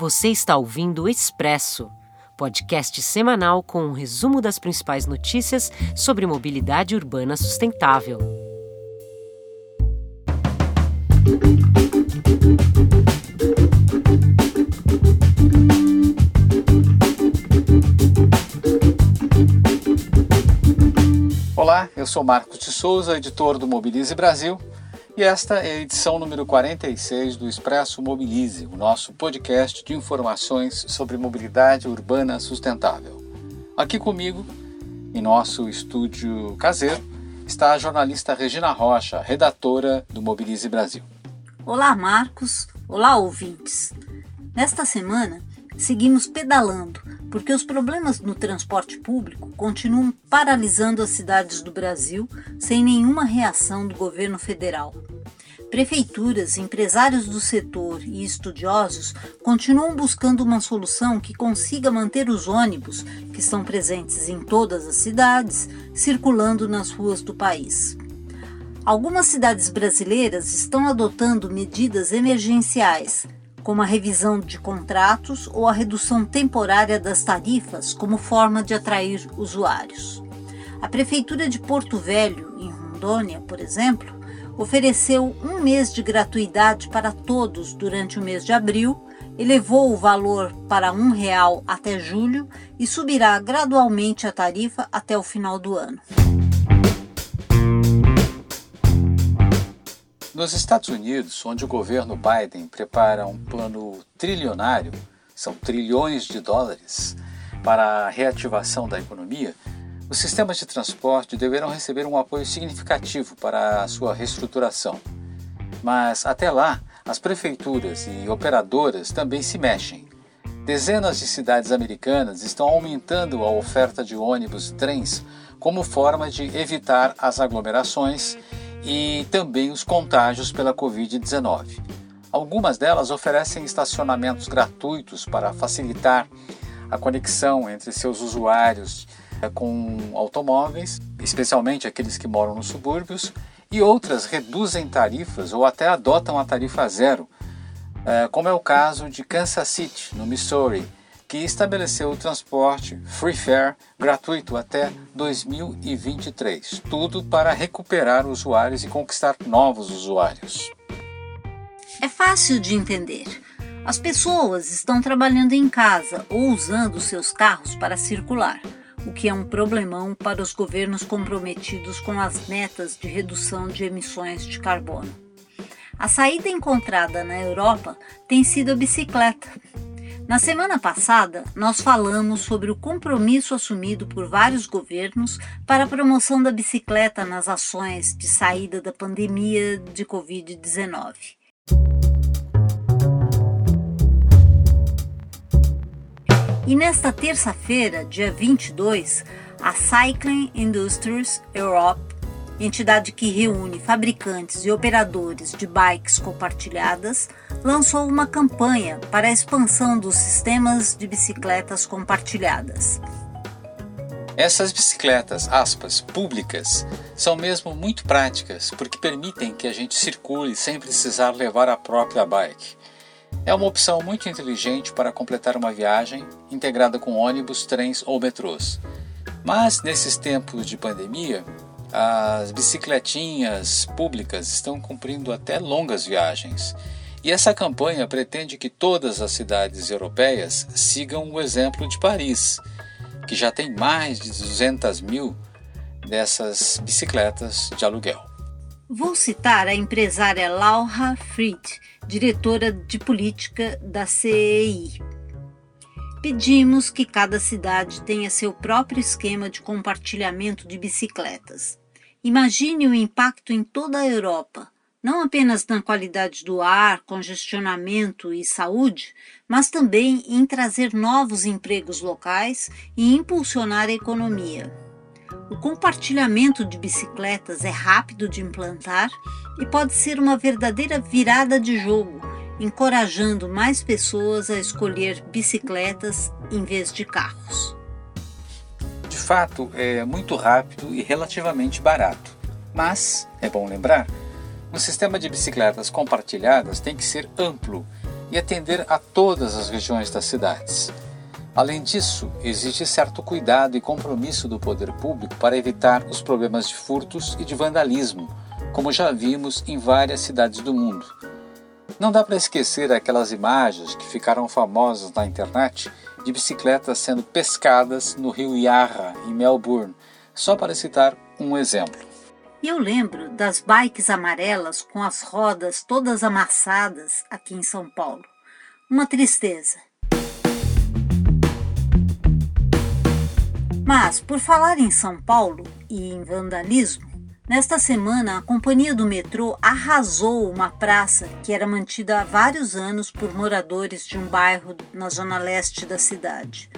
Você está ouvindo o Expresso, podcast semanal com um resumo das principais notícias sobre mobilidade urbana sustentável. Olá, eu sou Marcos de Souza, editor do Mobilize Brasil, e esta é a edição número 46 do Expresso Mobilize, o nosso podcast de informações sobre mobilidade urbana sustentável. Aqui comigo, em nosso estúdio caseiro, está a jornalista Regina Rocha, redatora do Mobilize Brasil. Olá, Marcos. Olá, ouvintes. Nesta semana, seguimos pedalando, porque os problemas no transporte público continuam paralisando as cidades do Brasil sem nenhuma reação do governo federal. Prefeituras, empresários do setor e estudiosos continuam buscando uma solução que consiga manter os ônibus, que estão presentes em todas as cidades, circulando nas ruas do país. Algumas cidades brasileiras estão adotando medidas emergenciais, como a revisão de contratos ou a redução temporária das tarifas como forma de atrair usuários. A Prefeitura de Porto Velho, em Rondônia, por exemplo, ofereceu um mês de gratuidade para todos durante o mês de abril, elevou o valor para um real até julho e subirá gradualmente a tarifa até o final do ano. Nos Estados Unidos, onde o governo Biden prepara um plano trilionário, são trilhões de dólares, para a reativação da economia, os sistemas de transporte deverão receber um apoio significativo para a sua reestruturação. Mas até lá, as prefeituras e operadoras também se mexem. Dezenas de cidades americanas estão aumentando a oferta de ônibus e trens como forma de evitar as aglomerações e também os contágios pela Covid-19. Algumas delas oferecem estacionamentos gratuitos para facilitar a conexão entre seus usuários eh, com automóveis, especialmente aqueles que moram nos subúrbios, e outras reduzem tarifas ou até adotam a tarifa zero, eh, como é o caso de Kansas City, no Missouri, que estabeleceu o transporte free fare gratuito até 2023. Tudo para recuperar usuários e conquistar novos usuários. É fácil de entender. As pessoas estão trabalhando em casa ou usando seus carros para circular, o que é um problemão para os governos comprometidos com as metas de redução de emissões de carbono. A saída encontrada na Europa tem sido a bicicleta, na semana passada, nós falamos sobre o compromisso assumido por vários governos para a promoção da bicicleta nas ações de saída da pandemia de Covid-19. E nesta terça-feira, dia 22, a Cycling Industries Europe entidade que reúne fabricantes e operadores de bikes compartilhadas, lançou uma campanha para a expansão dos sistemas de bicicletas compartilhadas. Essas bicicletas, aspas, públicas, são mesmo muito práticas porque permitem que a gente circule sem precisar levar a própria bike. É uma opção muito inteligente para completar uma viagem integrada com ônibus, trens ou metrôs. Mas nesses tempos de pandemia, as bicicletinhas públicas estão cumprindo até longas viagens. E essa campanha pretende que todas as cidades europeias sigam o exemplo de Paris, que já tem mais de 200 mil dessas bicicletas de aluguel. Vou citar a empresária Laura Fried, diretora de política da CEI. Pedimos que cada cidade tenha seu próprio esquema de compartilhamento de bicicletas. Imagine o impacto em toda a Europa, não apenas na qualidade do ar, congestionamento e saúde, mas também em trazer novos empregos locais e impulsionar a economia. O compartilhamento de bicicletas é rápido de implantar e pode ser uma verdadeira virada de jogo encorajando mais pessoas a escolher bicicletas em vez de carros. De fato, é muito rápido e relativamente barato. Mas, é bom lembrar, um sistema de bicicletas compartilhadas tem que ser amplo e atender a todas as regiões das cidades. Além disso, existe certo cuidado e compromisso do poder público para evitar os problemas de furtos e de vandalismo, como já vimos em várias cidades do mundo. Não dá para esquecer aquelas imagens que ficaram famosas na internet de bicicletas sendo pescadas no rio Yarra, em Melbourne, só para citar um exemplo. Eu lembro das bikes amarelas com as rodas todas amassadas aqui em São Paulo. Uma tristeza. Mas, por falar em São Paulo e em vandalismo, nesta semana a companhia do metrô arrasou uma praça que era mantida há vários anos por moradores de um bairro na zona leste da cidade.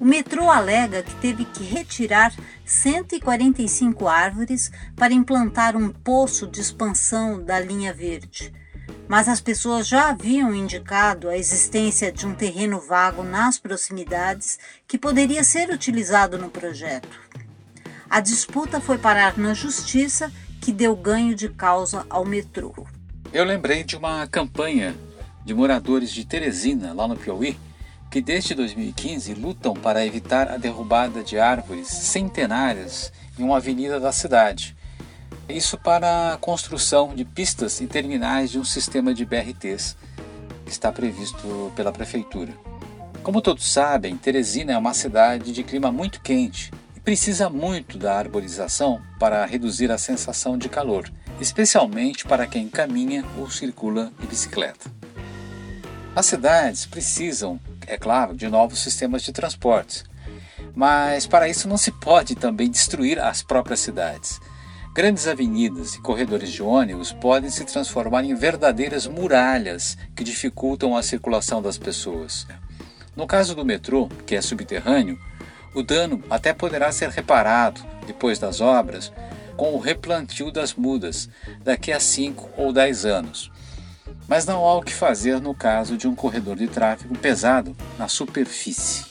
O metrô alega que teve que retirar 145 árvores para implantar um poço de expansão da linha verde mas as pessoas já haviam indicado a existência de um terreno vago nas proximidades que poderia ser utilizado no projeto. A disputa foi parar na justiça, que deu ganho de causa ao metrô. Eu lembrei de uma campanha de moradores de Teresina, lá no Piauí, que desde 2015 lutam para evitar a derrubada de árvores centenárias em uma avenida da cidade. Isso para a construção de pistas e terminais de um sistema de BRTs que está previsto pela prefeitura. Como todos sabem, Teresina é uma cidade de clima muito quente precisa muito da arborização para reduzir a sensação de calor, especialmente para quem caminha ou circula de bicicleta. As cidades precisam, é claro, de novos sistemas de transportes, mas para isso não se pode também destruir as próprias cidades. Grandes avenidas e corredores de ônibus podem se transformar em verdadeiras muralhas que dificultam a circulação das pessoas. No caso do metrô, que é subterrâneo, o dano até poderá ser reparado, depois das obras, com o replantio das mudas daqui a 5 ou 10 anos. Mas não há o que fazer no caso de um corredor de tráfego pesado na superfície.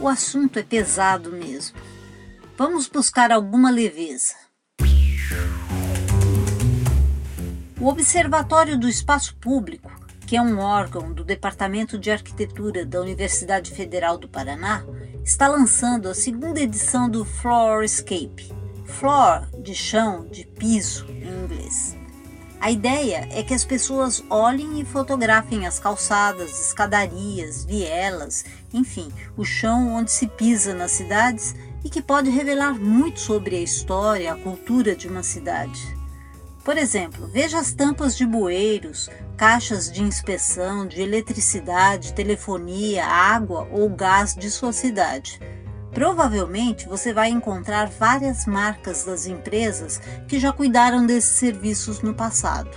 O assunto é pesado mesmo. Vamos buscar alguma leveza. O Observatório do Espaço Público, que é um órgão do Departamento de Arquitetura da Universidade Federal do Paraná, está lançando a segunda edição do Floorscape. Floor, de chão, de piso em inglês. A ideia é que as pessoas olhem e fotografem as calçadas, escadarias, vielas, enfim, o chão onde se pisa nas cidades e que pode revelar muito sobre a história, a cultura de uma cidade. Por exemplo, veja as tampas de bueiros, caixas de inspeção de eletricidade, telefonia, água ou gás de sua cidade. Provavelmente você vai encontrar várias marcas das empresas que já cuidaram desses serviços no passado.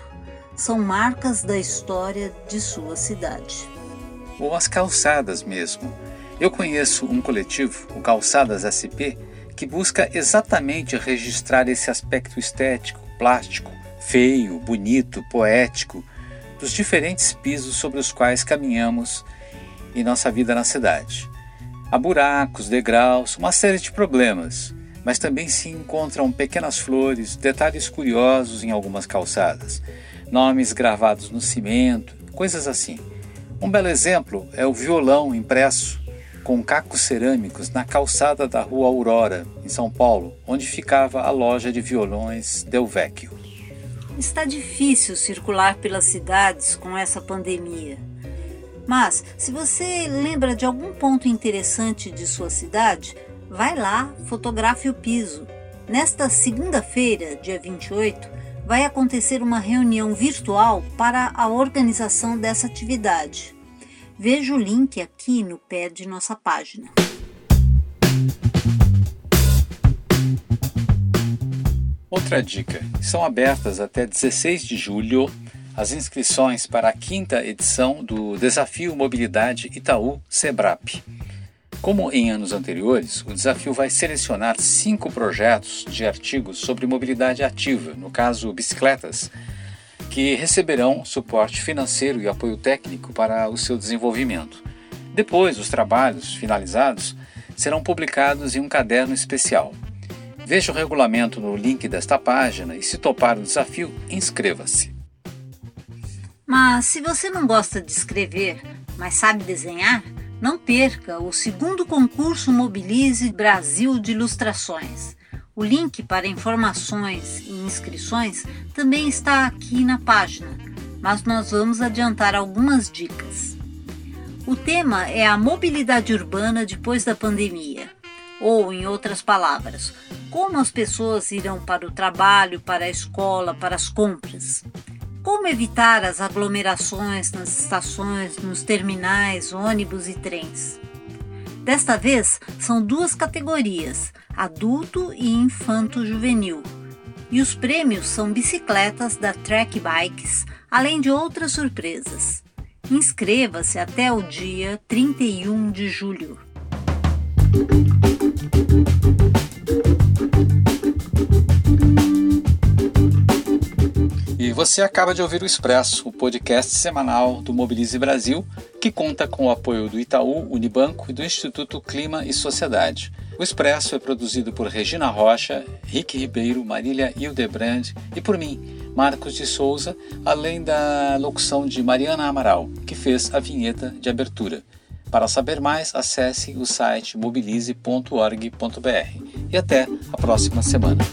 São marcas da história de sua cidade. Ou as calçadas mesmo. Eu conheço um coletivo, o Calçadas SP, que busca exatamente registrar esse aspecto estético, plástico, feio, bonito, poético dos diferentes pisos sobre os quais caminhamos em nossa vida na cidade. Há buracos, degraus, uma série de problemas, mas também se encontram pequenas flores, detalhes curiosos em algumas calçadas, nomes gravados no cimento, coisas assim. Um belo exemplo é o violão impresso com cacos cerâmicos na calçada da Rua Aurora, em São Paulo, onde ficava a loja de violões Del Vecchio. Está difícil circular pelas cidades com essa pandemia. Mas, se você lembra de algum ponto interessante de sua cidade, vai lá, fotografe o piso. Nesta segunda-feira, dia 28, vai acontecer uma reunião virtual para a organização dessa atividade. Veja o link aqui no pé de nossa página. Outra dica: são abertas até 16 de julho as inscrições para a quinta edição do Desafio Mobilidade Itaú Sebrap. Como em anos anteriores, o desafio vai selecionar cinco projetos de artigos sobre mobilidade ativa, no caso bicicletas, que receberão suporte financeiro e apoio técnico para o seu desenvolvimento. Depois, os trabalhos finalizados serão publicados em um caderno especial. Veja o regulamento no link desta página e, se topar o desafio, inscreva-se. Mas se você não gosta de escrever, mas sabe desenhar, não perca o segundo concurso Mobilize Brasil de Ilustrações. O link para informações e inscrições também está aqui na página, mas nós vamos adiantar algumas dicas. O tema é a mobilidade urbana depois da pandemia, ou, em outras palavras, como as pessoas irão para o trabalho, para a escola, para as compras. Como evitar as aglomerações nas estações, nos terminais, ônibus e trens? Desta vez, são duas categorias: adulto e infanto-juvenil. E os prêmios são bicicletas da Trek Bikes, além de outras surpresas. Inscreva-se até o dia 31 de julho. Você acaba de ouvir o Expresso, o podcast semanal do Mobilize Brasil, que conta com o apoio do Itaú, Unibanco e do Instituto Clima e Sociedade. O Expresso é produzido por Regina Rocha, Rick Ribeiro, Marília Hildebrand e por mim, Marcos de Souza, além da locução de Mariana Amaral, que fez a vinheta de abertura. Para saber mais, acesse o site mobilize.org.br. E até a próxima semana.